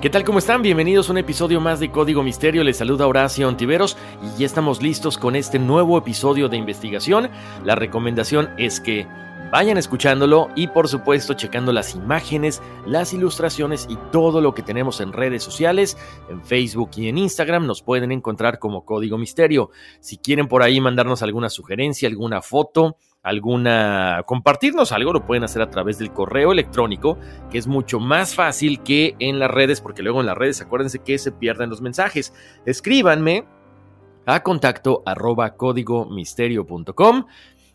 ¿Qué tal? ¿Cómo están? Bienvenidos a un episodio más de Código Misterio. Les saluda Horacio Ontiveros y ya estamos listos con este nuevo episodio de investigación. La recomendación es que vayan escuchándolo y por supuesto checando las imágenes, las ilustraciones y todo lo que tenemos en redes sociales, en Facebook y en Instagram nos pueden encontrar como Código Misterio. Si quieren por ahí mandarnos alguna sugerencia, alguna foto, alguna compartirnos algo, lo pueden hacer a través del correo electrónico, que es mucho más fácil que en las redes, porque luego en las redes acuérdense que se pierden los mensajes. Escríbanme a contacto arroba códigomisterio.com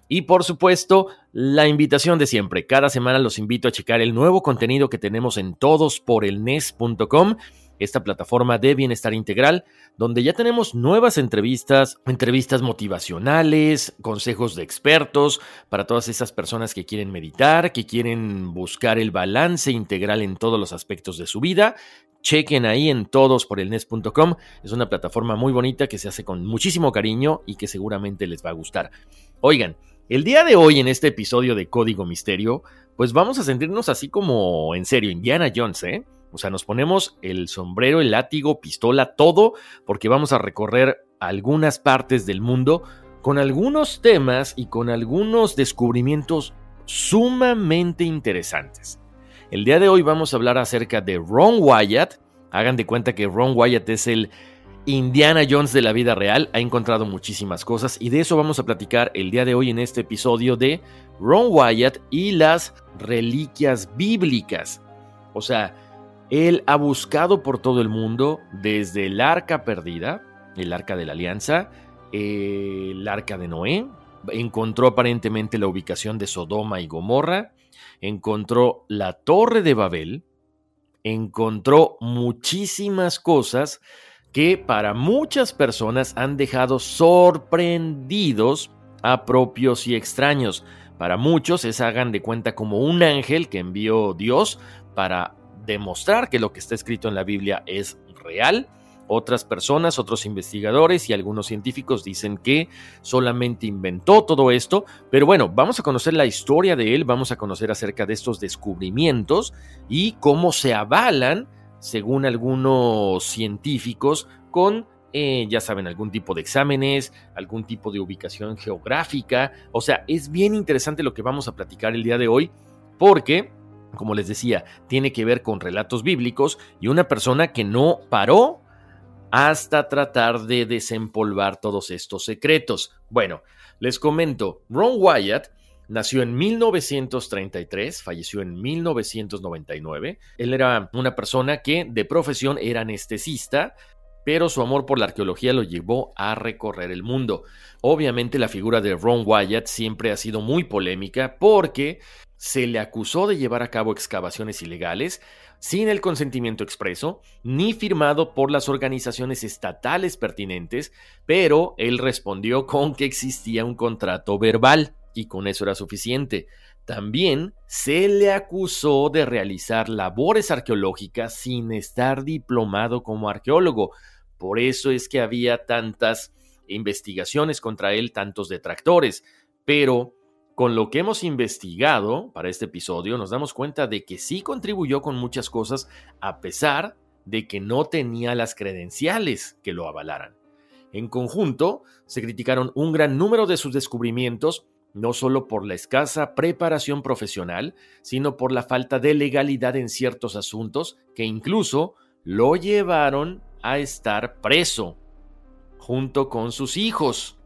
y por supuesto, la invitación de siempre. Cada semana los invito a checar el nuevo contenido que tenemos en todosporelnes.com esta plataforma de bienestar integral, donde ya tenemos nuevas entrevistas, entrevistas motivacionales, consejos de expertos para todas esas personas que quieren meditar, que quieren buscar el balance integral en todos los aspectos de su vida. Chequen ahí en todosporelnes.com. Es una plataforma muy bonita que se hace con muchísimo cariño y que seguramente les va a gustar. Oigan, el día de hoy en este episodio de Código Misterio, pues vamos a sentirnos así como en serio, Indiana Jones, ¿eh? O sea, nos ponemos el sombrero, el látigo, pistola, todo, porque vamos a recorrer algunas partes del mundo con algunos temas y con algunos descubrimientos sumamente interesantes. El día de hoy vamos a hablar acerca de Ron Wyatt. Hagan de cuenta que Ron Wyatt es el Indiana Jones de la vida real. Ha encontrado muchísimas cosas y de eso vamos a platicar el día de hoy en este episodio de Ron Wyatt y las reliquias bíblicas. O sea, él ha buscado por todo el mundo, desde el arca perdida, el arca de la alianza, el arca de Noé, encontró aparentemente la ubicación de Sodoma y Gomorra, encontró la torre de Babel, encontró muchísimas cosas que para muchas personas han dejado sorprendidos a propios y extraños. Para muchos es hagan de cuenta como un ángel que envió Dios para demostrar que lo que está escrito en la Biblia es real. Otras personas, otros investigadores y algunos científicos dicen que solamente inventó todo esto, pero bueno, vamos a conocer la historia de él, vamos a conocer acerca de estos descubrimientos y cómo se avalan, según algunos científicos, con eh, ya saben, algún tipo de exámenes, algún tipo de ubicación geográfica. O sea, es bien interesante lo que vamos a platicar el día de hoy, porque como les decía, tiene que ver con relatos bíblicos y una persona que no paró hasta tratar de desempolvar todos estos secretos. Bueno, les comento, Ron Wyatt nació en 1933, falleció en 1999. Él era una persona que de profesión era anestesista, pero su amor por la arqueología lo llevó a recorrer el mundo. Obviamente la figura de Ron Wyatt siempre ha sido muy polémica porque se le acusó de llevar a cabo excavaciones ilegales sin el consentimiento expreso ni firmado por las organizaciones estatales pertinentes, pero él respondió con que existía un contrato verbal y con eso era suficiente. También se le acusó de realizar labores arqueológicas sin estar diplomado como arqueólogo. Por eso es que había tantas investigaciones contra él, tantos detractores. Pero con lo que hemos investigado para este episodio, nos damos cuenta de que sí contribuyó con muchas cosas, a pesar de que no tenía las credenciales que lo avalaran. En conjunto, se criticaron un gran número de sus descubrimientos, no solo por la escasa preparación profesional, sino por la falta de legalidad en ciertos asuntos que incluso lo llevaron a estar preso, junto con sus hijos.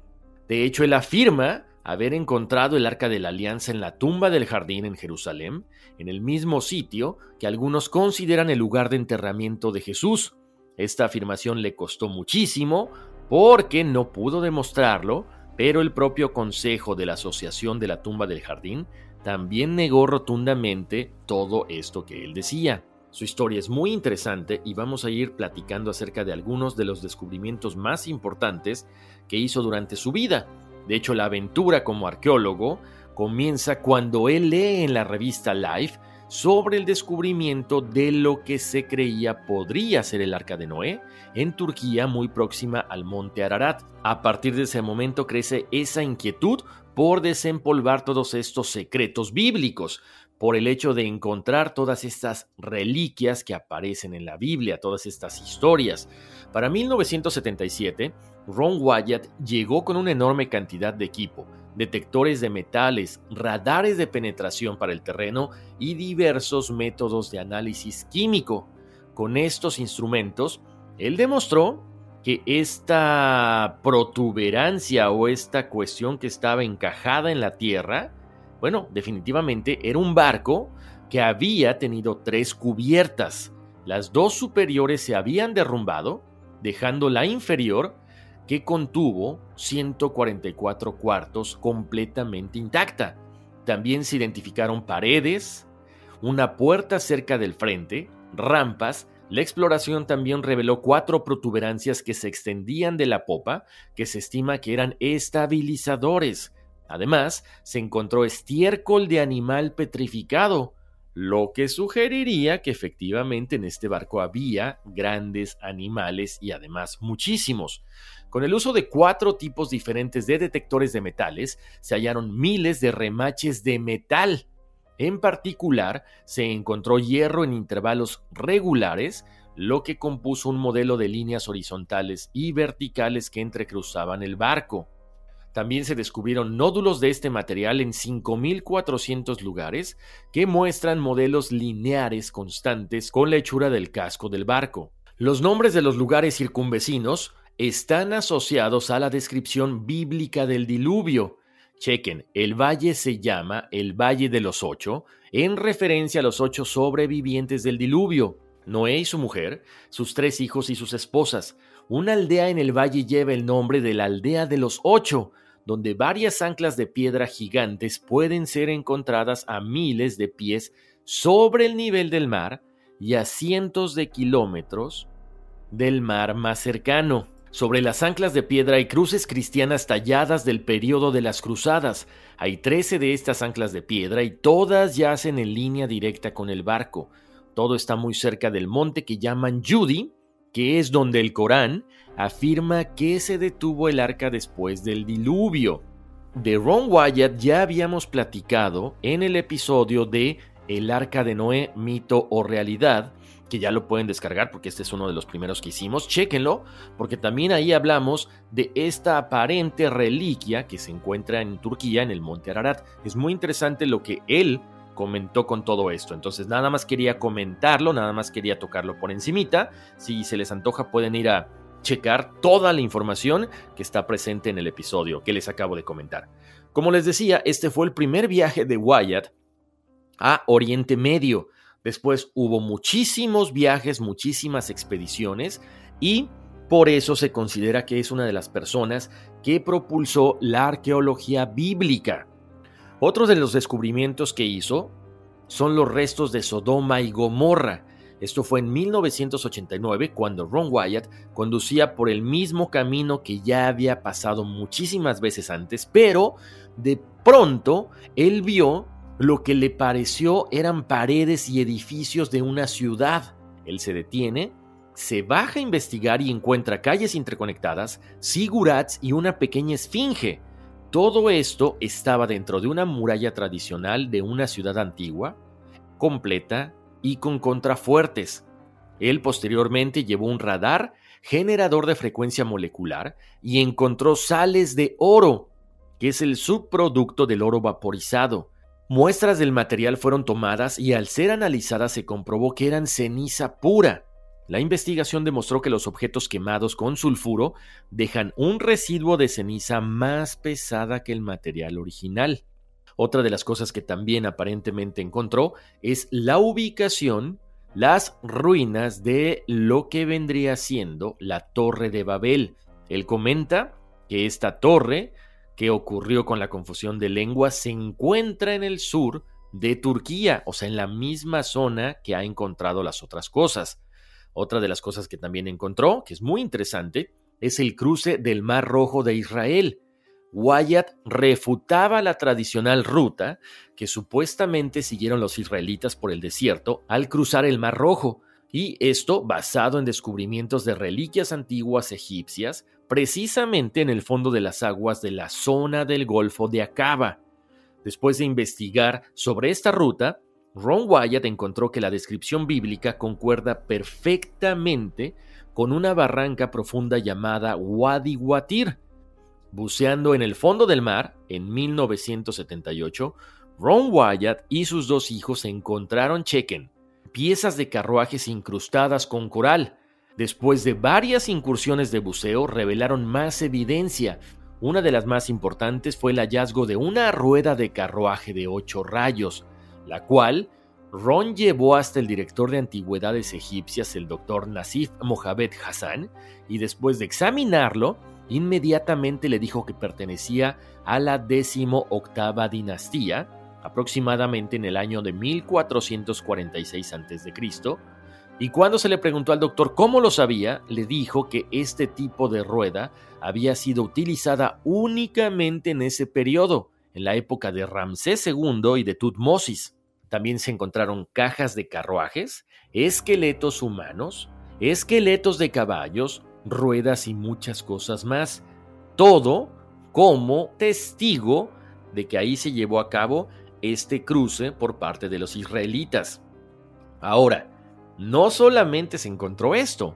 De hecho, él afirma haber encontrado el arca de la alianza en la tumba del jardín en Jerusalén, en el mismo sitio que algunos consideran el lugar de enterramiento de Jesús. Esta afirmación le costó muchísimo, porque no pudo demostrarlo, pero el propio consejo de la Asociación de la Tumba del Jardín también negó rotundamente todo esto que él decía. Su historia es muy interesante y vamos a ir platicando acerca de algunos de los descubrimientos más importantes que hizo durante su vida. De hecho, la aventura como arqueólogo comienza cuando él lee en la revista Life sobre el descubrimiento de lo que se creía podría ser el arca de Noé en Turquía muy próxima al monte Ararat. A partir de ese momento crece esa inquietud por desempolvar todos estos secretos bíblicos, por el hecho de encontrar todas estas reliquias que aparecen en la Biblia, todas estas historias. Para 1977, Ron Wyatt llegó con una enorme cantidad de equipo, detectores de metales, radares de penetración para el terreno y diversos métodos de análisis químico. Con estos instrumentos, él demostró que esta protuberancia o esta cuestión que estaba encajada en la tierra, bueno, definitivamente era un barco que había tenido tres cubiertas. Las dos superiores se habían derrumbado, dejando la inferior que contuvo 144 cuartos completamente intacta. También se identificaron paredes, una puerta cerca del frente, rampas. La exploración también reveló cuatro protuberancias que se extendían de la popa, que se estima que eran estabilizadores. Además, se encontró estiércol de animal petrificado, lo que sugeriría que efectivamente en este barco había grandes animales y además muchísimos. Con el uso de cuatro tipos diferentes de detectores de metales, se hallaron miles de remaches de metal. En particular, se encontró hierro en intervalos regulares, lo que compuso un modelo de líneas horizontales y verticales que entrecruzaban el barco. También se descubrieron nódulos de este material en 5.400 lugares que muestran modelos lineares constantes con la hechura del casco del barco. Los nombres de los lugares circunvecinos están asociados a la descripción bíblica del diluvio. Chequen, el valle se llama el Valle de los Ocho, en referencia a los ocho sobrevivientes del diluvio, Noé y su mujer, sus tres hijos y sus esposas. Una aldea en el valle lleva el nombre de la aldea de los ocho, donde varias anclas de piedra gigantes pueden ser encontradas a miles de pies sobre el nivel del mar y a cientos de kilómetros del mar más cercano. Sobre las anclas de piedra hay cruces cristianas talladas del periodo de las cruzadas. Hay 13 de estas anclas de piedra y todas yacen en línea directa con el barco. Todo está muy cerca del monte que llaman Judy, que es donde el Corán afirma que se detuvo el arca después del diluvio. De Ron Wyatt ya habíamos platicado en el episodio de El arca de Noé, mito o realidad, que ya lo pueden descargar porque este es uno de los primeros que hicimos. Chéquenlo, porque también ahí hablamos de esta aparente reliquia que se encuentra en Turquía, en el monte Ararat. Es muy interesante lo que él comentó con todo esto. Entonces nada más quería comentarlo, nada más quería tocarlo por encimita. Si se les antoja pueden ir a checar toda la información que está presente en el episodio que les acabo de comentar. Como les decía, este fue el primer viaje de Wyatt a Oriente Medio. Después hubo muchísimos viajes, muchísimas expediciones y por eso se considera que es una de las personas que propulsó la arqueología bíblica. Otros de los descubrimientos que hizo son los restos de Sodoma y Gomorra. Esto fue en 1989 cuando Ron Wyatt conducía por el mismo camino que ya había pasado muchísimas veces antes, pero de pronto él vio Lo que le pareció eran paredes y edificios de una ciudad. Él se detiene, se baja a investigar y encuentra calles interconectadas, sigurats y una pequeña esfinge. Todo esto estaba dentro de una muralla tradicional de una ciudad antigua, completa y con contrafuertes. Él posteriormente llevó un radar generador de frecuencia molecular y encontró sales de oro, que es el subproducto del oro vaporizado. Muestras del material fueron tomadas y al ser analizadas se comprobó que eran ceniza pura. La investigación demostró que los objetos quemados con sulfuro dejan un residuo de ceniza más pesada que el material original. Otra de las cosas que también aparentemente encontró es la ubicación, las ruinas de lo que vendría siendo la Torre de Babel. Él comenta que esta torre que ocurrió con la confusión de lenguas se encuentra en el sur de Turquía, o sea, en la misma zona que ha encontrado las otras cosas. Otra de las cosas que también encontró, que es muy interesante, es el cruce del Mar Rojo de Israel. Wyatt refutaba la tradicional ruta que supuestamente siguieron los israelitas por el desierto al cruzar el Mar Rojo, y esto basado en descubrimientos de reliquias antiguas egipcias, precisamente en el fondo de las aguas de la zona del Golfo de Acaba. Después de investigar sobre esta ruta, Ron Wyatt encontró que la descripción bíblica concuerda perfectamente con una barranca profunda llamada Wadi Watir. Buceando en el fondo del mar, en 1978, Ron Wyatt y sus dos hijos encontraron chequen, piezas de carruajes incrustadas con coral. Después de varias incursiones de buceo, revelaron más evidencia. Una de las más importantes fue el hallazgo de una rueda de carruaje de ocho rayos, la cual Ron llevó hasta el director de antigüedades egipcias, el doctor Nasif Mohamed Hassan, y después de examinarlo, inmediatamente le dijo que pertenecía a la décimo octava dinastía, aproximadamente en el año de 1446 a.C., y cuando se le preguntó al doctor cómo lo sabía, le dijo que este tipo de rueda había sido utilizada únicamente en ese periodo, en la época de Ramsés II y de Tutmosis. También se encontraron cajas de carruajes, esqueletos humanos, esqueletos de caballos, ruedas y muchas cosas más. Todo como testigo de que ahí se llevó a cabo este cruce por parte de los israelitas. Ahora, no solamente se encontró esto,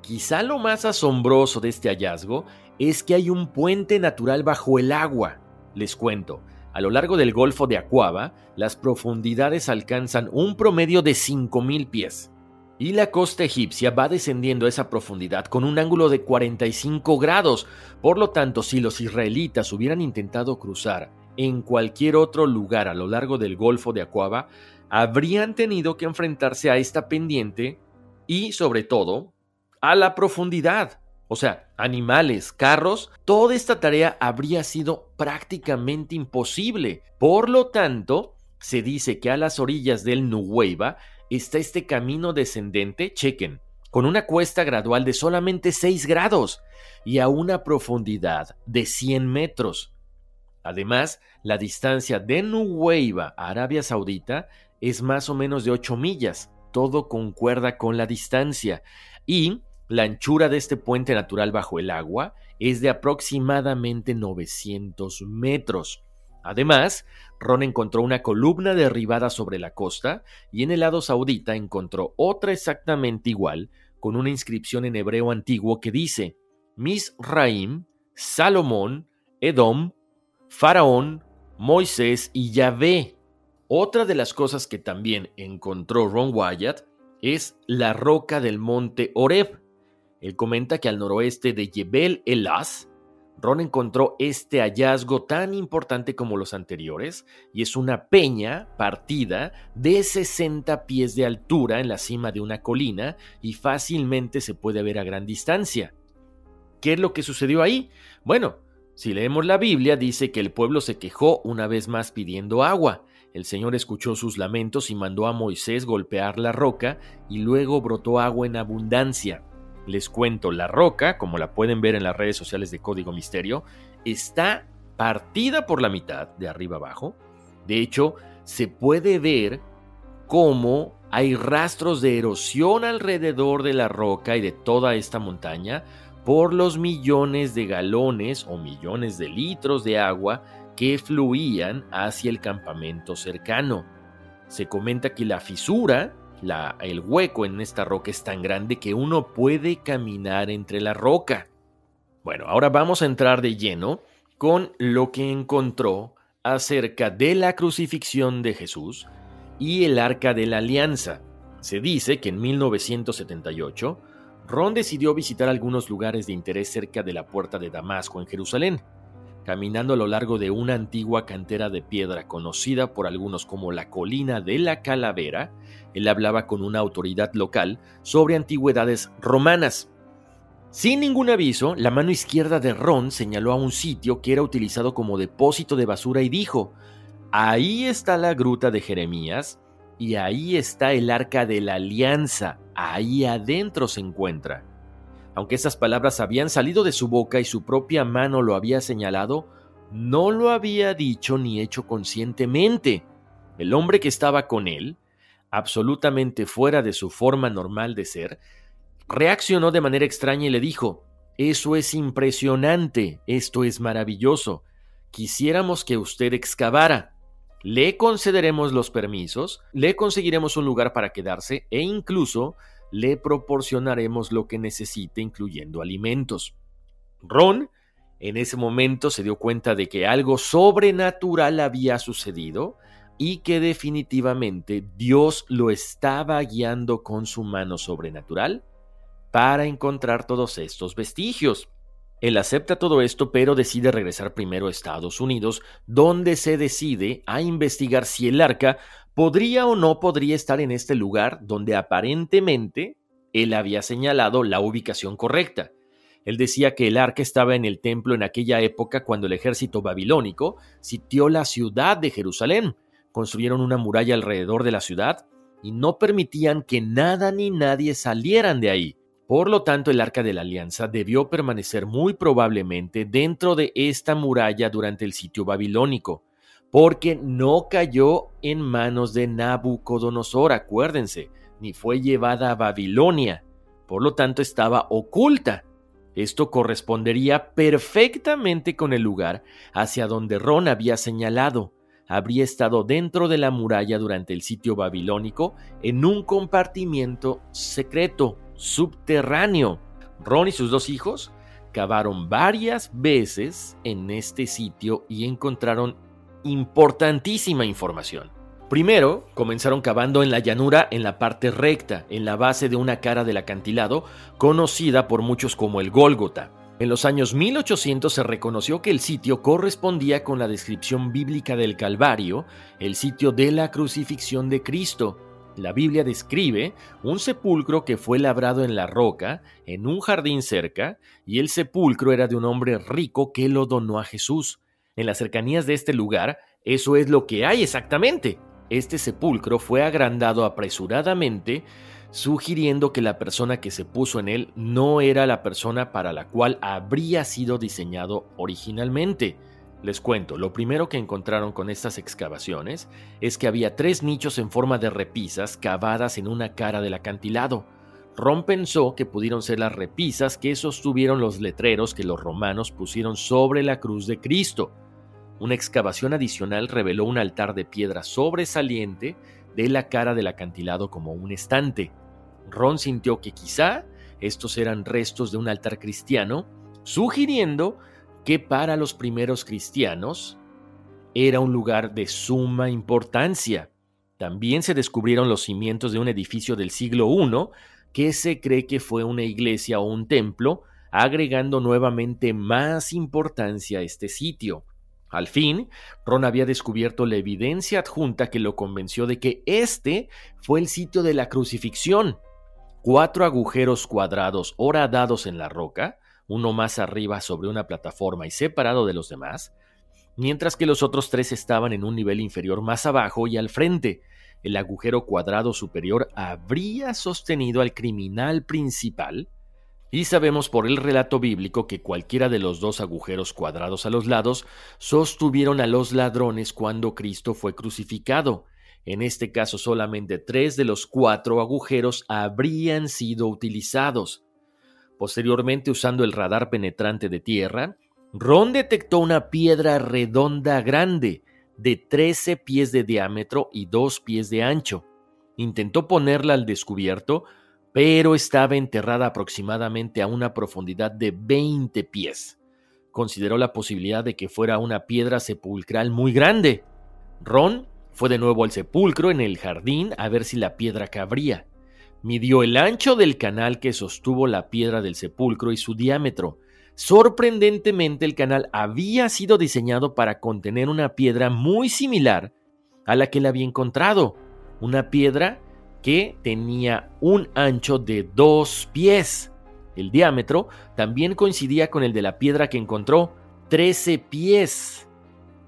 quizá lo más asombroso de este hallazgo es que hay un puente natural bajo el agua. Les cuento, a lo largo del Golfo de Acuaba, las profundidades alcanzan un promedio de 5.000 pies. Y la costa egipcia va descendiendo a esa profundidad con un ángulo de 45 grados. Por lo tanto, si los israelitas hubieran intentado cruzar en cualquier otro lugar a lo largo del Golfo de Acuaba, habrían tenido que enfrentarse a esta pendiente y, sobre todo, a la profundidad. O sea, animales, carros, toda esta tarea habría sido prácticamente imposible. Por lo tanto, se dice que a las orillas del Nuweiba está este camino descendente, chequen, con una cuesta gradual de solamente 6 grados y a una profundidad de 100 metros. Además, la distancia de Nuweiba a Arabia Saudita es más o menos de 8 millas, todo concuerda con la distancia, y la anchura de este puente natural bajo el agua es de aproximadamente 900 metros. Además, Ron encontró una columna derribada sobre la costa y en el lado saudita encontró otra exactamente igual con una inscripción en hebreo antiguo que dice Misraim, Salomón, Edom, Faraón, Moisés y Yahvé. Otra de las cosas que también encontró Ron Wyatt es la roca del monte Oreb. Él comenta que al noroeste de Yebel Elas, Ron encontró este hallazgo tan importante como los anteriores, y es una peña partida de 60 pies de altura en la cima de una colina y fácilmente se puede ver a gran distancia. ¿Qué es lo que sucedió ahí? Bueno, si leemos la Biblia, dice que el pueblo se quejó una vez más pidiendo agua. El Señor escuchó sus lamentos y mandó a Moisés golpear la roca y luego brotó agua en abundancia. Les cuento, la roca, como la pueden ver en las redes sociales de Código Misterio, está partida por la mitad, de arriba abajo. De hecho, se puede ver cómo hay rastros de erosión alrededor de la roca y de toda esta montaña por los millones de galones o millones de litros de agua que fluían hacia el campamento cercano. Se comenta que la fisura, el hueco en esta roca es tan grande que uno puede caminar entre la roca. Bueno, ahora vamos a entrar de lleno con lo que encontró acerca de la crucifixión de Jesús y el arca de la alianza. Se dice que en 1978, Ron decidió visitar algunos lugares de interés cerca de la puerta de Damasco en Jerusalén. Caminando a lo largo de una antigua cantera de piedra conocida por algunos como la colina de la calavera, él hablaba con una autoridad local sobre antigüedades romanas. Sin ningún aviso, la mano izquierda de Ron señaló a un sitio que era utilizado como depósito de basura y dijo, ahí está la gruta de Jeremías y ahí está el arca de la alianza, ahí adentro se encuentra. Aunque esas palabras habían salido de su boca y su propia mano lo había señalado, no lo había dicho ni hecho conscientemente. El hombre que estaba con él, absolutamente fuera de su forma normal de ser, reaccionó de manera extraña y le dijo, Eso es impresionante, esto es maravilloso, quisiéramos que usted excavara. Le concederemos los permisos, le conseguiremos un lugar para quedarse e incluso le proporcionaremos lo que necesite, incluyendo alimentos. Ron en ese momento se dio cuenta de que algo sobrenatural había sucedido y que definitivamente Dios lo estaba guiando con su mano sobrenatural para encontrar todos estos vestigios. Él acepta todo esto, pero decide regresar primero a Estados Unidos, donde se decide a investigar si el arca podría o no podría estar en este lugar donde aparentemente él había señalado la ubicación correcta. Él decía que el arca estaba en el templo en aquella época cuando el ejército babilónico sitió la ciudad de Jerusalén. Construyeron una muralla alrededor de la ciudad y no permitían que nada ni nadie salieran de ahí. Por lo tanto, el arca de la alianza debió permanecer muy probablemente dentro de esta muralla durante el sitio babilónico, porque no cayó en manos de Nabucodonosor, acuérdense, ni fue llevada a Babilonia. Por lo tanto, estaba oculta. Esto correspondería perfectamente con el lugar hacia donde Ron había señalado. Habría estado dentro de la muralla durante el sitio babilónico en un compartimiento secreto subterráneo. Ron y sus dos hijos cavaron varias veces en este sitio y encontraron importantísima información. Primero, comenzaron cavando en la llanura en la parte recta, en la base de una cara del acantilado, conocida por muchos como el Gólgota. En los años 1800 se reconoció que el sitio correspondía con la descripción bíblica del Calvario, el sitio de la crucifixión de Cristo, la Biblia describe un sepulcro que fue labrado en la roca, en un jardín cerca, y el sepulcro era de un hombre rico que lo donó a Jesús. En las cercanías de este lugar, eso es lo que hay exactamente. Este sepulcro fue agrandado apresuradamente, sugiriendo que la persona que se puso en él no era la persona para la cual habría sido diseñado originalmente. Les cuento, lo primero que encontraron con estas excavaciones es que había tres nichos en forma de repisas cavadas en una cara del acantilado. Ron pensó que pudieron ser las repisas que sostuvieron los letreros que los romanos pusieron sobre la cruz de Cristo. Una excavación adicional reveló un altar de piedra sobresaliente de la cara del acantilado como un estante. Ron sintió que quizá estos eran restos de un altar cristiano, sugiriendo que para los primeros cristianos era un lugar de suma importancia. También se descubrieron los cimientos de un edificio del siglo I que se cree que fue una iglesia o un templo, agregando nuevamente más importancia a este sitio. Al fin, Ron había descubierto la evidencia adjunta que lo convenció de que este fue el sitio de la crucifixión. Cuatro agujeros cuadrados horadados en la roca, uno más arriba sobre una plataforma y separado de los demás, mientras que los otros tres estaban en un nivel inferior más abajo y al frente. El agujero cuadrado superior habría sostenido al criminal principal, Y sabemos por el relato bíblico que cualquiera de los dos agujeros cuadrados a los lados sostuvieron a los ladrones cuando Cristo fue crucificado. En este caso solamente tres de los cuatro agujeros habrían sido utilizados. Posteriormente, usando el radar penetrante de tierra, Ron detectó una piedra redonda grande, de 13 pies de diámetro y 2 pies de ancho. Intentó ponerla al descubierto, pero estaba enterrada aproximadamente a una profundidad de 20 pies. Consideró la posibilidad de que fuera una piedra sepulcral muy grande. Ron fue de nuevo al sepulcro en el jardín a ver si la piedra cabría. Midió el ancho del canal que sostuvo la piedra del sepulcro y su diámetro. Sorprendentemente el canal había sido diseñado para contener una piedra muy similar a la que él había encontrado, una piedra que tenía un ancho de dos pies. El diámetro también coincidía con el de la piedra que encontró, 13 pies.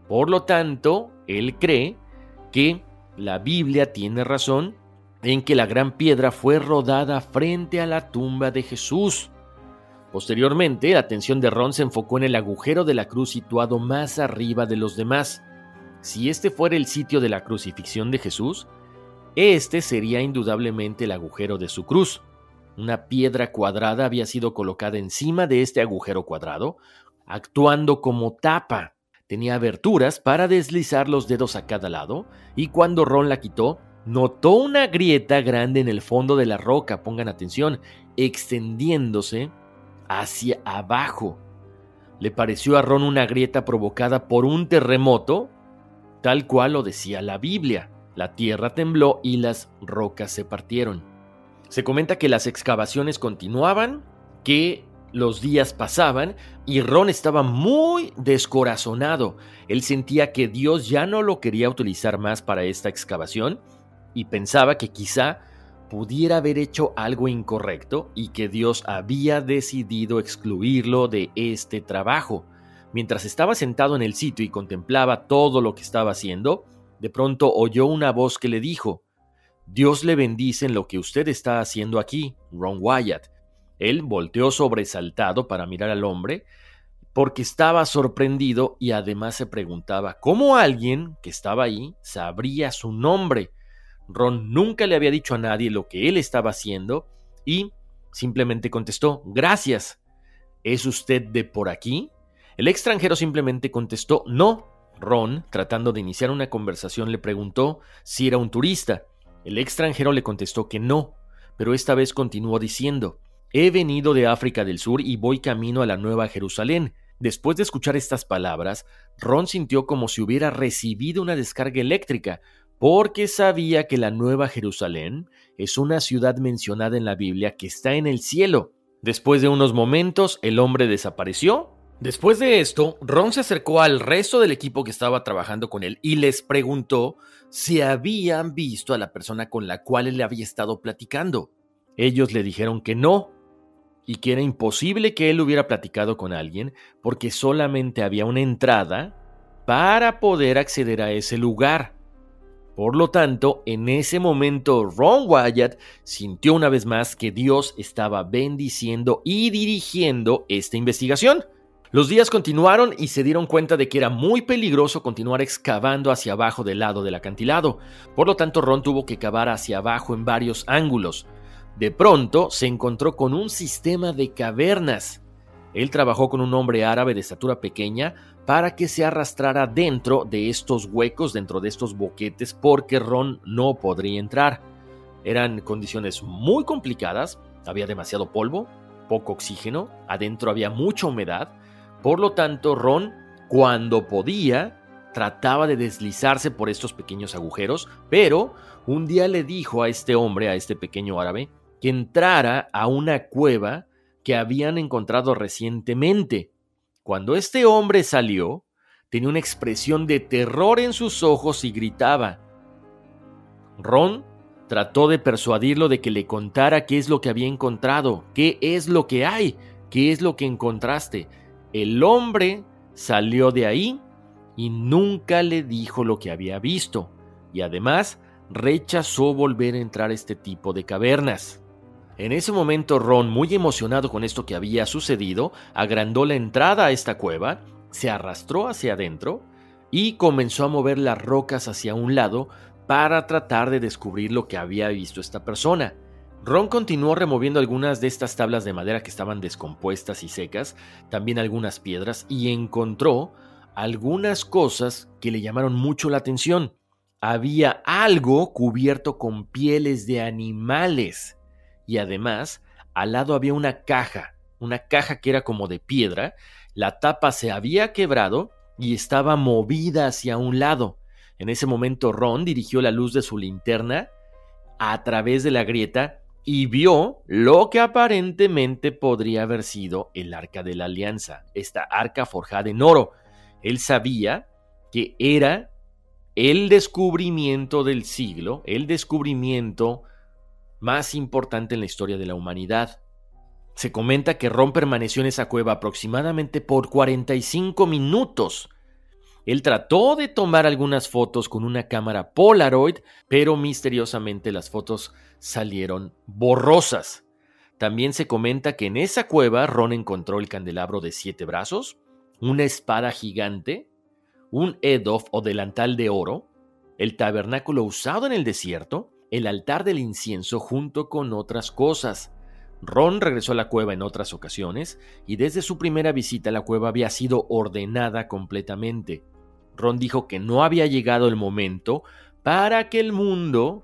Por lo tanto, él cree que la Biblia tiene razón en que la gran piedra fue rodada frente a la tumba de Jesús. Posteriormente, la atención de Ron se enfocó en el agujero de la cruz situado más arriba de los demás. Si este fuera el sitio de la crucifixión de Jesús, este sería indudablemente el agujero de su cruz. Una piedra cuadrada había sido colocada encima de este agujero cuadrado, actuando como tapa. Tenía aberturas para deslizar los dedos a cada lado, y cuando Ron la quitó, notó una grieta grande en el fondo de la roca, pongan atención, extendiéndose hacia abajo. Le pareció a Ron una grieta provocada por un terremoto, tal cual lo decía la Biblia. La tierra tembló y las rocas se partieron. Se comenta que las excavaciones continuaban, que los días pasaban y Ron estaba muy descorazonado. Él sentía que Dios ya no lo quería utilizar más para esta excavación y pensaba que quizá pudiera haber hecho algo incorrecto y que Dios había decidido excluirlo de este trabajo. Mientras estaba sentado en el sitio y contemplaba todo lo que estaba haciendo, de pronto oyó una voz que le dijo, Dios le bendice en lo que usted está haciendo aquí, Ron Wyatt. Él volteó sobresaltado para mirar al hombre, porque estaba sorprendido y además se preguntaba cómo alguien que estaba ahí sabría su nombre. Ron nunca le había dicho a nadie lo que él estaba haciendo y simplemente contestó, gracias. ¿Es usted de por aquí? El extranjero simplemente contestó, no, Ron, tratando de iniciar una conversación, le preguntó si era un turista. El extranjero le contestó que no, pero esta vez continuó diciendo, He venido de África del Sur y voy camino a la Nueva Jerusalén. Después de escuchar estas palabras, Ron sintió como si hubiera recibido una descarga eléctrica, porque sabía que la Nueva Jerusalén es una ciudad mencionada en la Biblia que está en el cielo. Después de unos momentos, el hombre desapareció Después de esto, Ron se acercó al resto del equipo que estaba trabajando con él y les preguntó si habían visto a la persona con la cual él había estado platicando. Ellos le dijeron que no, y que era imposible que él hubiera platicado con alguien porque solamente había una entrada para poder acceder a ese lugar. Por lo tanto, en ese momento Ron Wyatt sintió una vez más que Dios estaba bendiciendo y dirigiendo esta investigación. Los días continuaron y se dieron cuenta de que era muy peligroso continuar excavando hacia abajo del lado del acantilado. Por lo tanto, Ron tuvo que cavar hacia abajo en varios ángulos. De pronto se encontró con un sistema de cavernas. Él trabajó con un hombre árabe de estatura pequeña para que se arrastrara dentro de estos huecos, dentro de estos boquetes, porque Ron no podría entrar. Eran condiciones muy complicadas, había demasiado polvo, poco oxígeno, adentro había mucha humedad, por lo tanto, Ron, cuando podía, trataba de deslizarse por estos pequeños agujeros, pero un día le dijo a este hombre, a este pequeño árabe, que entrara a una cueva que habían encontrado recientemente. Cuando este hombre salió, tenía una expresión de terror en sus ojos y gritaba. Ron trató de persuadirlo de que le contara qué es lo que había encontrado, qué es lo que hay, qué es lo que encontraste. El hombre salió de ahí y nunca le dijo lo que había visto, y además rechazó volver a entrar a este tipo de cavernas. En ese momento Ron, muy emocionado con esto que había sucedido, agrandó la entrada a esta cueva, se arrastró hacia adentro y comenzó a mover las rocas hacia un lado para tratar de descubrir lo que había visto esta persona. Ron continuó removiendo algunas de estas tablas de madera que estaban descompuestas y secas, también algunas piedras, y encontró algunas cosas que le llamaron mucho la atención. Había algo cubierto con pieles de animales y además al lado había una caja, una caja que era como de piedra, la tapa se había quebrado y estaba movida hacia un lado. En ese momento Ron dirigió la luz de su linterna a través de la grieta y vio lo que aparentemente podría haber sido el arca de la alianza, esta arca forjada en oro. Él sabía que era el descubrimiento del siglo, el descubrimiento más importante en la historia de la humanidad. Se comenta que Ron permaneció en esa cueva aproximadamente por 45 minutos. Él trató de tomar algunas fotos con una cámara Polaroid, pero misteriosamente las fotos salieron borrosas. También se comenta que en esa cueva Ron encontró el candelabro de siete brazos, una espada gigante, un edof o delantal de oro, el tabernáculo usado en el desierto, el altar del incienso junto con otras cosas. Ron regresó a la cueva en otras ocasiones y desde su primera visita la cueva había sido ordenada completamente. Ron dijo que no había llegado el momento para que el mundo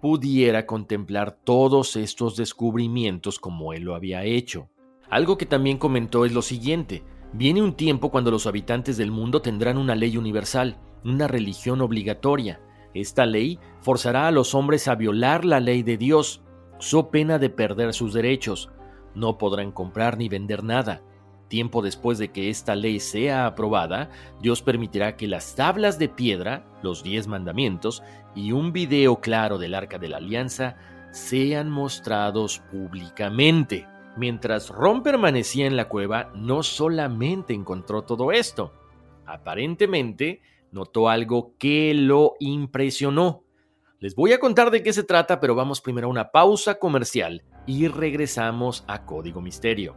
pudiera contemplar todos estos descubrimientos como él lo había hecho. Algo que también comentó es lo siguiente, viene un tiempo cuando los habitantes del mundo tendrán una ley universal, una religión obligatoria, esta ley forzará a los hombres a violar la ley de Dios, so pena de perder sus derechos. No podrán comprar ni vender nada. Tiempo después de que esta ley sea aprobada, Dios permitirá que las tablas de piedra, los diez mandamientos y un video claro del arca de la alianza sean mostrados públicamente. Mientras Ron permanecía en la cueva, no solamente encontró todo esto. Aparentemente, notó algo que lo impresionó. Les voy a contar de qué se trata, pero vamos primero a una pausa comercial y regresamos a Código Misterio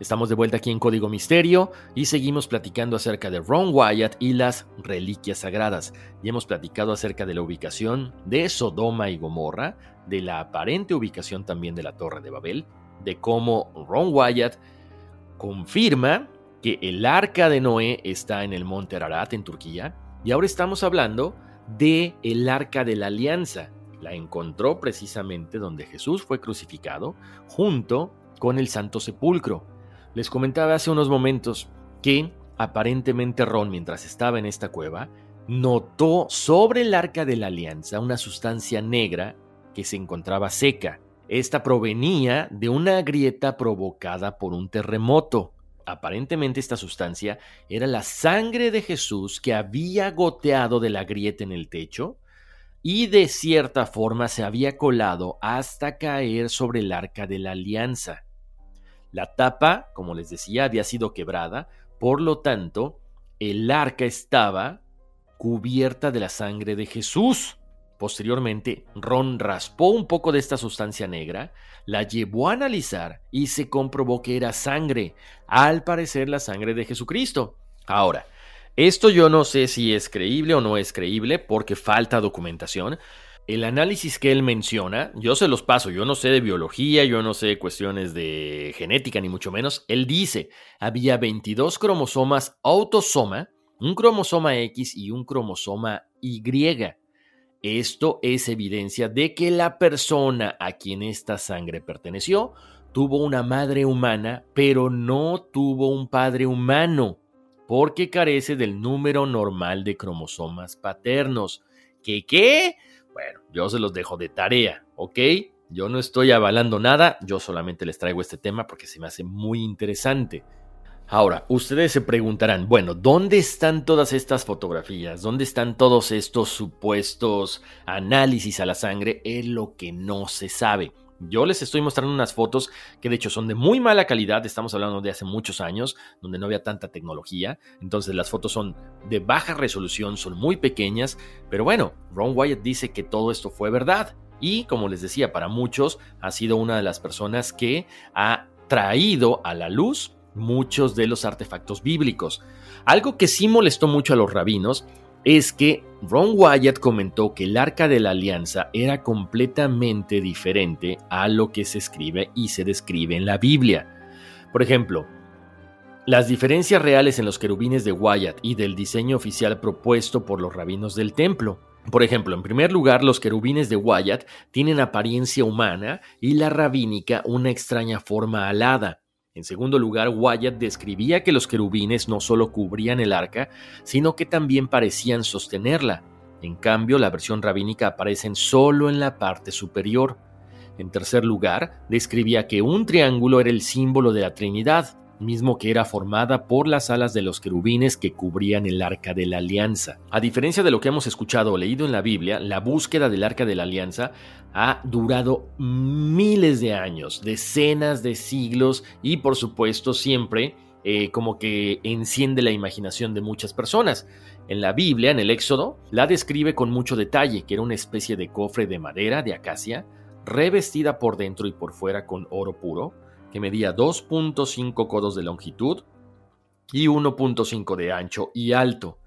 Estamos de vuelta aquí en Código Misterio y seguimos platicando acerca de Ron Wyatt y las reliquias sagradas. Y hemos platicado acerca de la ubicación de Sodoma y Gomorra, de la aparente ubicación también de la Torre de Babel, de cómo Ron Wyatt confirma que el arca de Noé está en el monte Ararat en Turquía Y ahora estamos hablando de el arca de la alianza. La encontró precisamente donde Jesús fue crucificado, junto con el Santo Sepulcro. Les comentaba hace unos momentos que aparentemente Ron, mientras estaba en esta cueva, notó sobre el arca de la alianza una sustancia negra que se encontraba seca. Esta provenía de una grieta provocada por un terremoto. Aparentemente esta sustancia era la sangre de Jesús que había goteado de la grieta en el techo y de cierta forma se había colado hasta caer sobre el arca de la alianza. La tapa, como les decía, había sido quebrada, por lo tanto, el arca estaba cubierta de la sangre de Jesús. Posteriormente, Ron raspó un poco de esta sustancia negra, la llevó a analizar y se comprobó que era sangre, al parecer la sangre de Jesucristo. Ahora, esto yo no sé si es creíble o no es creíble porque falta documentación. El análisis que él menciona, yo se los paso, yo no sé de biología, yo no sé cuestiones de genética ni mucho menos. Él dice, había 22 cromosomas autosoma, un cromosoma X y un cromosoma Y. Esto es evidencia de que la persona a quien esta sangre perteneció tuvo una madre humana, pero no tuvo un padre humano, porque carece del número normal de cromosomas paternos. ¿Qué qué? Bueno, yo se los dejo de tarea, ¿ok? Yo no estoy avalando nada, yo solamente les traigo este tema porque se me hace muy interesante. Ahora, ustedes se preguntarán, bueno, ¿dónde están todas estas fotografías? ¿Dónde están todos estos supuestos análisis a la sangre? Es lo que no se sabe. Yo les estoy mostrando unas fotos que de hecho son de muy mala calidad, estamos hablando de hace muchos años, donde no había tanta tecnología, entonces las fotos son de baja resolución, son muy pequeñas, pero bueno, Ron Wyatt dice que todo esto fue verdad y como les decía, para muchos ha sido una de las personas que ha traído a la luz muchos de los artefactos bíblicos. Algo que sí molestó mucho a los rabinos es que Ron Wyatt comentó que el arca de la alianza era completamente diferente a lo que se escribe y se describe en la Biblia. Por ejemplo, las diferencias reales en los querubines de Wyatt y del diseño oficial propuesto por los rabinos del templo. Por ejemplo, en primer lugar, los querubines de Wyatt tienen apariencia humana y la rabínica una extraña forma alada. En segundo lugar, Wyatt describía que los querubines no solo cubrían el arca, sino que también parecían sostenerla. En cambio, la versión rabínica aparecen solo en la parte superior. En tercer lugar, describía que un triángulo era el símbolo de la Trinidad, mismo que era formada por las alas de los querubines que cubrían el arca de la alianza. A diferencia de lo que hemos escuchado o leído en la Biblia, la búsqueda del arca de la alianza ha durado miles de años, decenas de siglos y por supuesto siempre eh, como que enciende la imaginación de muchas personas. En la Biblia, en el Éxodo, la describe con mucho detalle, que era una especie de cofre de madera, de acacia, revestida por dentro y por fuera con oro puro, que medía 2.5 codos de longitud y 1.5 de ancho y alto.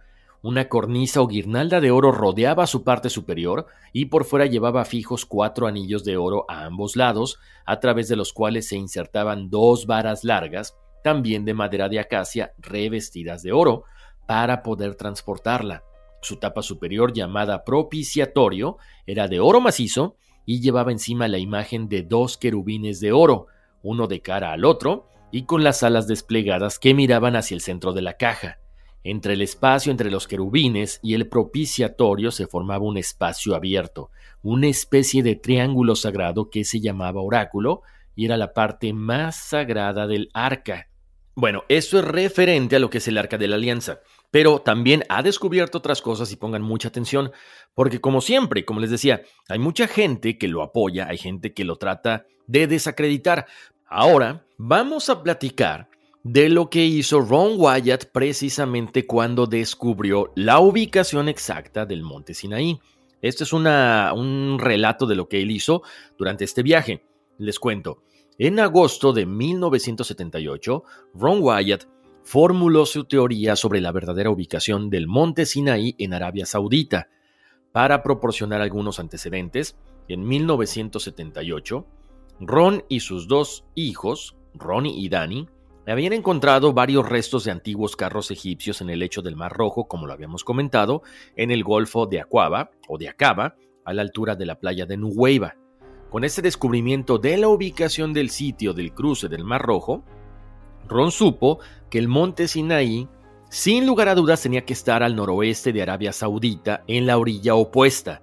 Una cornisa o guirnalda de oro rodeaba su parte superior y por fuera llevaba fijos cuatro anillos de oro a ambos lados, a través de los cuales se insertaban dos varas largas, también de madera de acacia, revestidas de oro, para poder transportarla. Su tapa superior, llamada propiciatorio, era de oro macizo y llevaba encima la imagen de dos querubines de oro, uno de cara al otro, y con las alas desplegadas que miraban hacia el centro de la caja. Entre el espacio entre los querubines y el propiciatorio se formaba un espacio abierto, una especie de triángulo sagrado que se llamaba oráculo y era la parte más sagrada del arca. Bueno, eso es referente a lo que es el arca de la alianza, pero también ha descubierto otras cosas y pongan mucha atención, porque como siempre, como les decía, hay mucha gente que lo apoya, hay gente que lo trata de desacreditar, Ahora vamos a platicar de lo que hizo Ron Wyatt precisamente cuando descubrió la ubicación exacta del monte Sinaí. Este es un relato de lo que él hizo durante este viaje. Les cuento. En agosto de 1978, Ron Wyatt formuló su teoría sobre la verdadera ubicación del monte Sinaí en Arabia Saudita. Para proporcionar algunos antecedentes, en 1978, Ron y sus dos hijos, Ronnie y Danny, habían encontrado varios restos de antiguos carros egipcios en el lecho del Mar Rojo, como lo habíamos comentado, en el Golfo de Aquaba o de Acaba, a la altura de la playa de Nuweiba. Con este descubrimiento de la ubicación del sitio del cruce del Mar Rojo, Ron supo que el monte Sinaí, sin lugar a dudas, tenía que estar al noroeste de Arabia Saudita, en la orilla opuesta,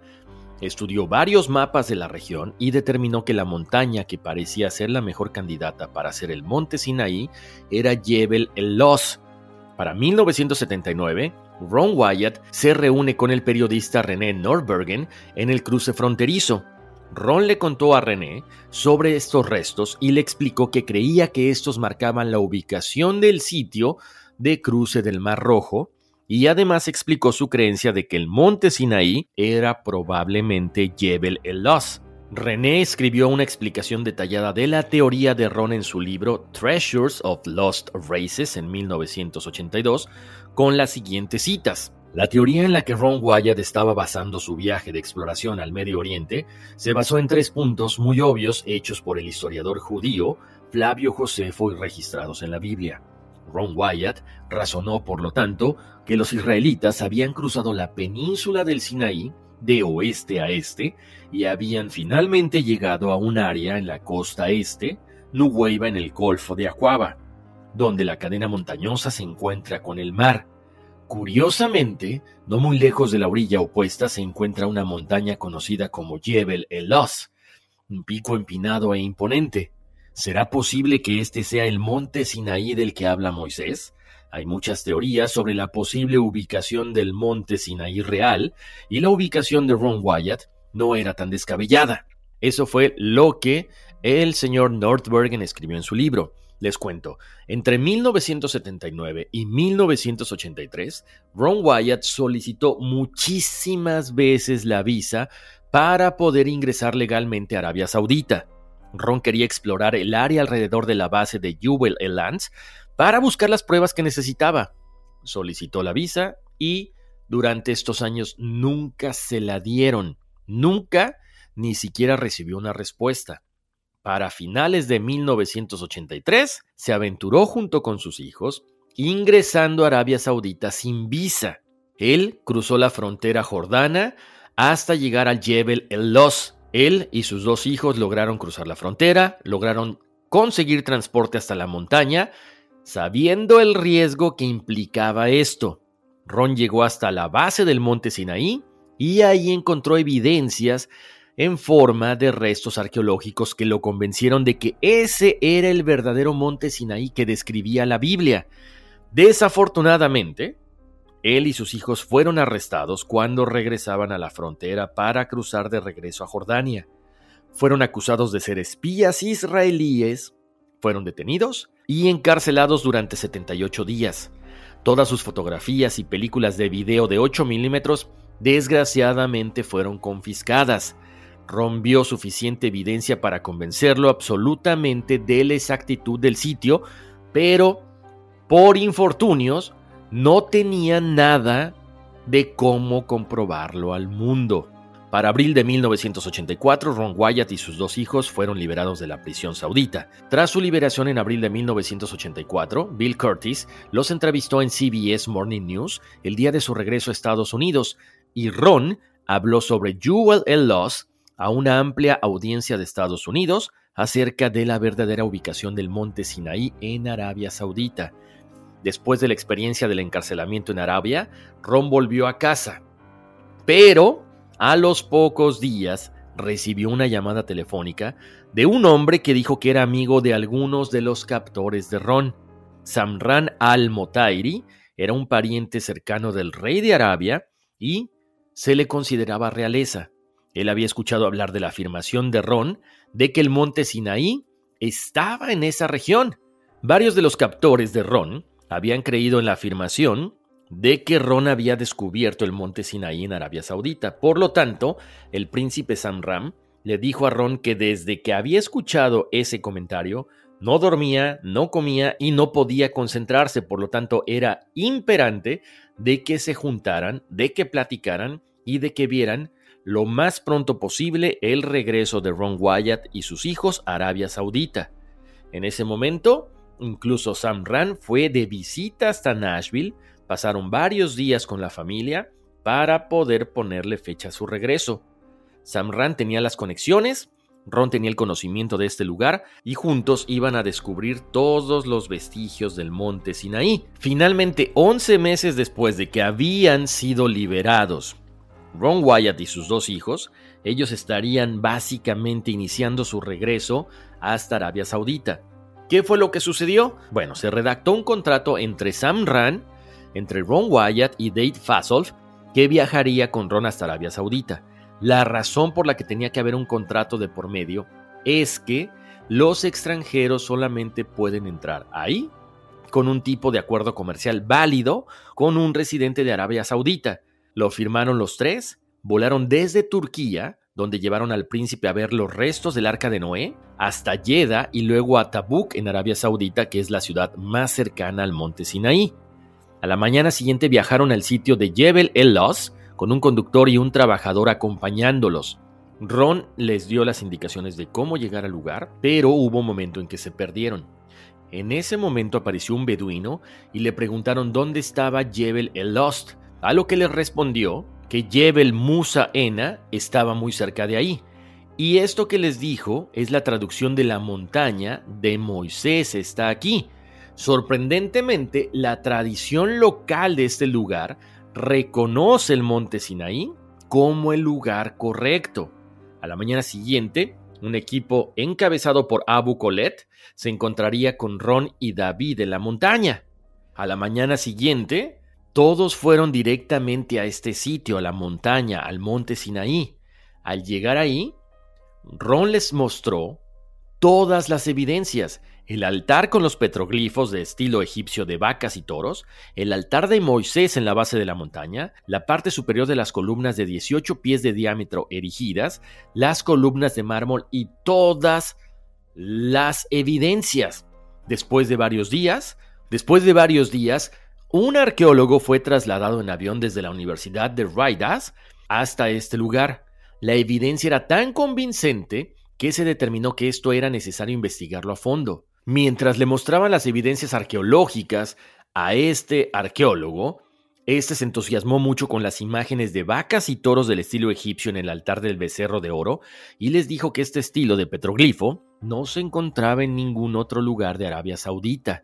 Estudió varios mapas de la región y determinó que la montaña que parecía ser la mejor candidata para ser el monte Sinaí era Jebel el Los. Para 1979, Ron Wyatt se reúne con el periodista René Nordbergen en el cruce fronterizo. Ron le contó a René sobre estos restos y le explicó que creía que estos marcaban la ubicación del sitio de cruce del Mar Rojo y además explicó su creencia de que el monte Sinaí era probablemente Jebel el Los. René escribió una explicación detallada de la teoría de Ron en su libro Treasures of Lost Races en 1982 con las siguientes citas. La teoría en la que Ron Wyatt estaba basando su viaje de exploración al Medio Oriente se basó en tres puntos muy obvios hechos por el historiador judío Flavio Josefo y registrados en la Biblia. Ron Wyatt razonó, por lo tanto, que los israelitas habían cruzado la península del Sinaí de oeste a este y habían finalmente llegado a un área en la costa este, Nuweiba en el Golfo de Aquaba, donde la cadena montañosa se encuentra con el mar. Curiosamente, no muy lejos de la orilla opuesta se encuentra una montaña conocida como Jebel el-Los, un pico empinado e imponente. ¿Será posible que este sea el monte Sinaí del que habla Moisés? Hay muchas teorías sobre la posible ubicación del monte Sinaí real, y la ubicación de Ron Wyatt no era tan descabellada. Eso fue lo que el señor Nordbergen escribió en su libro. Les cuento, entre 1979 y 1983, Ron Wyatt solicitó muchísimas veces la visa para poder ingresar legalmente a Arabia Saudita. Ron quería explorar el área alrededor de la base de Jewel Lands para buscar las pruebas que necesitaba. Solicitó la visa y durante estos años nunca se la dieron. Nunca ni siquiera recibió una respuesta. Para finales de 1983 se aventuró junto con sus hijos, ingresando a Arabia Saudita sin visa. Él cruzó la frontera jordana hasta llegar al Jebel El Los, él y sus dos hijos lograron cruzar la frontera, lograron conseguir transporte hasta la montaña, sabiendo el riesgo que implicaba esto. Ron llegó hasta la base del monte Sinaí y ahí encontró evidencias en forma de restos arqueológicos que lo convencieron de que ese era el verdadero monte Sinaí que describía la Biblia. Desafortunadamente, él y sus hijos fueron arrestados cuando regresaban a la frontera para cruzar de regreso a Jordania. Fueron acusados de ser espías israelíes, fueron detenidos y encarcelados durante 78 días. Todas sus fotografías y películas de video de 8 milímetros desgraciadamente fueron confiscadas. Rompió suficiente evidencia para convencerlo absolutamente de la exactitud del sitio, pero por infortunios no tenía nada de cómo comprobarlo al mundo. Para abril de 1984, Ron Wyatt y sus dos hijos fueron liberados de la prisión saudita. Tras su liberación en abril de 1984, Bill Curtis los entrevistó en CBS Morning News el día de su regreso a Estados Unidos y Ron habló sobre Jewel el Loss a una amplia audiencia de Estados Unidos acerca de la verdadera ubicación del monte Sinaí en Arabia Saudita. Después de la experiencia del encarcelamiento en Arabia, Ron volvió a casa. Pero a los pocos días recibió una llamada telefónica de un hombre que dijo que era amigo de algunos de los captores de Ron. Samran al-Motairi era un pariente cercano del rey de Arabia y se le consideraba realeza. Él había escuchado hablar de la afirmación de Ron de que el monte Sinaí estaba en esa región. Varios de los captores de Ron habían creído en la afirmación de que Ron había descubierto el monte Sinaí en Arabia Saudita. Por lo tanto, el príncipe Samram le dijo a Ron que desde que había escuchado ese comentario, no dormía, no comía y no podía concentrarse. Por lo tanto, era imperante de que se juntaran, de que platicaran y de que vieran lo más pronto posible el regreso de Ron Wyatt y sus hijos a Arabia Saudita. En ese momento, incluso Sam Rand fue de visita hasta Nashville, pasaron varios días con la familia para poder ponerle fecha a su regreso. Sam Rand tenía las conexiones, Ron tenía el conocimiento de este lugar y juntos iban a descubrir todos los vestigios del monte Sinaí. Finalmente, 11 meses después de que habían sido liberados Ron Wyatt y sus dos hijos, ellos estarían básicamente iniciando su regreso hasta Arabia Saudita. ¿Qué fue lo que sucedió? Bueno, se redactó un contrato entre Sam Rand, entre Ron Wyatt y Dave Fasolf, que viajaría con Ron hasta Arabia Saudita. La razón por la que tenía que haber un contrato de por medio es que los extranjeros solamente pueden entrar ahí con un tipo de acuerdo comercial válido con un residente de Arabia Saudita. Lo firmaron los tres, volaron desde Turquía, donde llevaron al príncipe a ver los restos del arca de Noé, hasta Jeddah y luego a Tabuk en Arabia Saudita, que es la ciudad más cercana al monte Sinaí. A la mañana siguiente viajaron al sitio de Jebel el Los, con un conductor y un trabajador acompañándolos. Ron les dio las indicaciones de cómo llegar al lugar, pero hubo un momento en que se perdieron. En ese momento apareció un beduino y le preguntaron dónde estaba Jebel el Lost, a lo que les respondió que Jebel Musa Ena estaba muy cerca de ahí. Y esto que les dijo es la traducción de la montaña de Moisés está aquí. Sorprendentemente, la tradición local de este lugar reconoce el monte Sinaí como el lugar correcto. A la mañana siguiente, un equipo encabezado por Abu Colet se encontraría con Ron y David en la montaña. A la mañana siguiente, todos fueron directamente a este sitio, a la montaña, al monte Sinaí. Al llegar ahí, Ron les mostró todas las evidencias el altar con los petroglifos de estilo egipcio de vacas y toros, el altar de Moisés en la base de la montaña, la parte superior de las columnas de 18 pies de diámetro erigidas, las columnas de mármol y todas las evidencias. Después de varios días, después de varios días, un arqueólogo fue trasladado en avión desde la Universidad de Raidas hasta este lugar. La evidencia era tan convincente que se determinó que esto era necesario investigarlo a fondo. Mientras le mostraban las evidencias arqueológicas a este arqueólogo, este se entusiasmó mucho con las imágenes de vacas y toros del estilo egipcio en el altar del becerro de oro y les dijo que este estilo de petroglifo no se encontraba en ningún otro lugar de Arabia Saudita.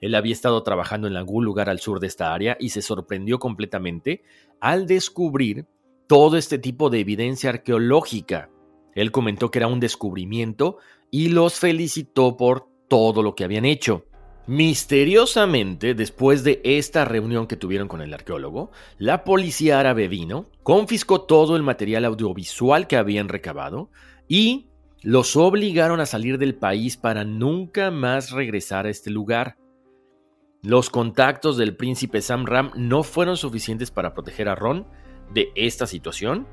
Él había estado trabajando en algún lugar al sur de esta área y se sorprendió completamente al descubrir todo este tipo de evidencia arqueológica. Él comentó que era un descubrimiento y los felicitó por todo lo que habían hecho. Misteriosamente, después de esta reunión que tuvieron con el arqueólogo, la policía árabe vino, confiscó todo el material audiovisual que habían recabado y los obligaron a salir del país para nunca más regresar a este lugar. Los contactos del príncipe Sam Ram no fueron suficientes para proteger a Ron de esta situación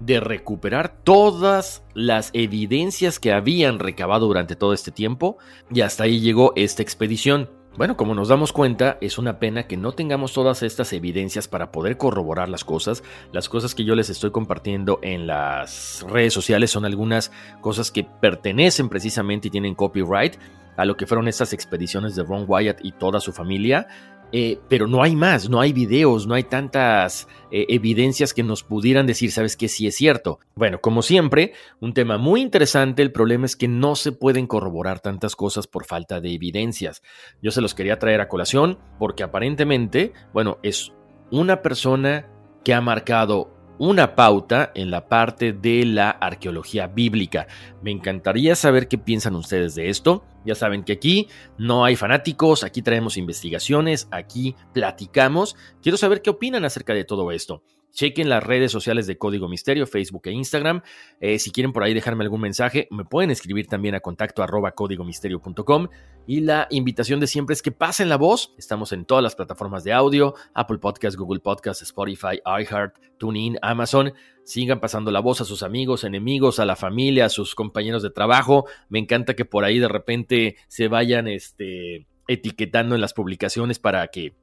de recuperar todas las evidencias que habían recabado durante todo este tiempo y hasta ahí llegó esta expedición. Bueno, como nos damos cuenta, es una pena que no tengamos todas estas evidencias para poder corroborar las cosas. Las cosas que yo les estoy compartiendo en las redes sociales son algunas cosas que pertenecen precisamente y tienen copyright a lo que fueron estas expediciones de Ron Wyatt y toda su familia. Eh, pero no hay más, no hay videos, no hay tantas eh, evidencias que nos pudieran decir, sabes que sí es cierto. Bueno, como siempre, un tema muy interesante, el problema es que no se pueden corroborar tantas cosas por falta de evidencias. Yo se los quería traer a colación porque aparentemente, bueno, es una persona que ha marcado una pauta en la parte de la arqueología bíblica. Me encantaría saber qué piensan ustedes de esto. Ya saben que aquí no hay fanáticos, aquí traemos investigaciones, aquí platicamos. Quiero saber qué opinan acerca de todo esto. Chequen las redes sociales de Código Misterio, Facebook e Instagram. Eh, si quieren por ahí dejarme algún mensaje, me pueden escribir también a contacto arroba códigomisterio.com. Y la invitación de siempre es que pasen la voz. Estamos en todas las plataformas de audio, Apple Podcasts, Google Podcasts, Spotify, iHeart, TuneIn, Amazon. Sigan pasando la voz a sus amigos, enemigos, a la familia, a sus compañeros de trabajo. Me encanta que por ahí de repente se vayan este, etiquetando en las publicaciones para que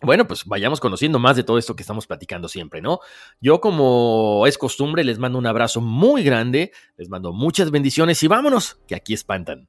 bueno, pues vayamos conociendo más de todo esto que estamos platicando siempre, ¿no? Yo, como es costumbre, les mando un abrazo muy grande, les mando muchas bendiciones y vámonos, que aquí espantan.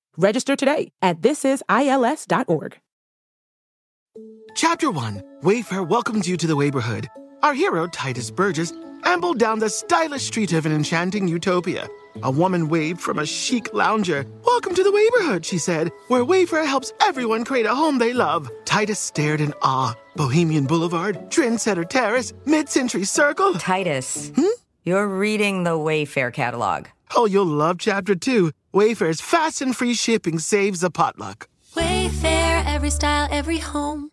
Register today at thisisils.org. Chapter 1 Wayfair welcomes you to the neighborhood. Our hero, Titus Burgess, ambled down the stylish street of an enchanting utopia. A woman waved from a chic lounger. Welcome to the neighborhood, she said, where Wayfair helps everyone create a home they love. Titus stared in awe. Bohemian Boulevard, Trendsetter Terrace, Mid Century Circle. Titus, hmm? you're reading the Wayfair catalog. Oh, you'll love Chapter 2. Wayfair's fast and free shipping saves a potluck. Wayfair, every style, every home.